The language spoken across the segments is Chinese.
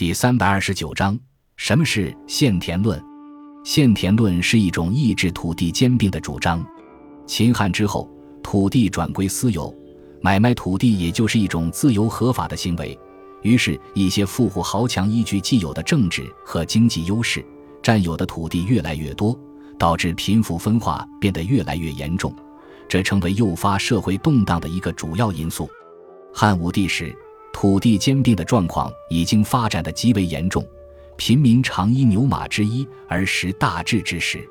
第三百二十九章：什么是限田论？限田论是一种抑制土地兼并的主张。秦汉之后，土地转归私有，买卖土地也就是一种自由合法的行为。于是，一些富户豪强依据既有的政治和经济优势，占有的土地越来越多，导致贫富分化变得越来越严重。这成为诱发社会动荡的一个主要因素。汉武帝时，土地兼并的状况已经发展的极为严重，贫民常依牛马之一而食大治之时，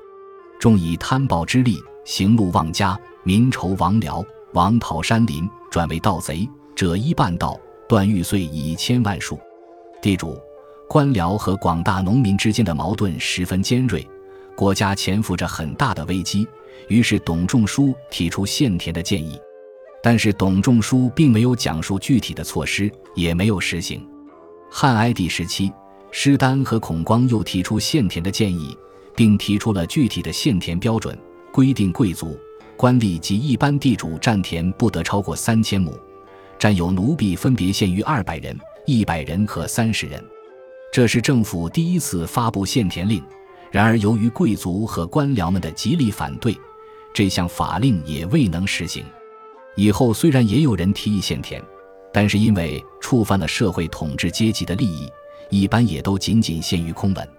众以贪暴之力行路妄家，民仇亡辽，王讨山林，转为盗贼者一半盗，断玉碎以千万数。地主、官僚和广大农民之间的矛盾十分尖锐，国家潜伏着很大的危机。于是，董仲舒提出限田的建议。但是董仲舒并没有讲述具体的措施，也没有实行。汉哀帝时期，施丹和孔光又提出限田的建议，并提出了具体的限田标准，规定贵族、官吏及一般地主占田不得超过三千亩，占有奴婢分别限于二百人、一百人和三十人。这是政府第一次发布限田令。然而，由于贵族和官僚们的极力反对，这项法令也未能实行。以后虽然也有人提议限田，但是因为触犯了社会统治阶级的利益，一般也都仅仅限于空文。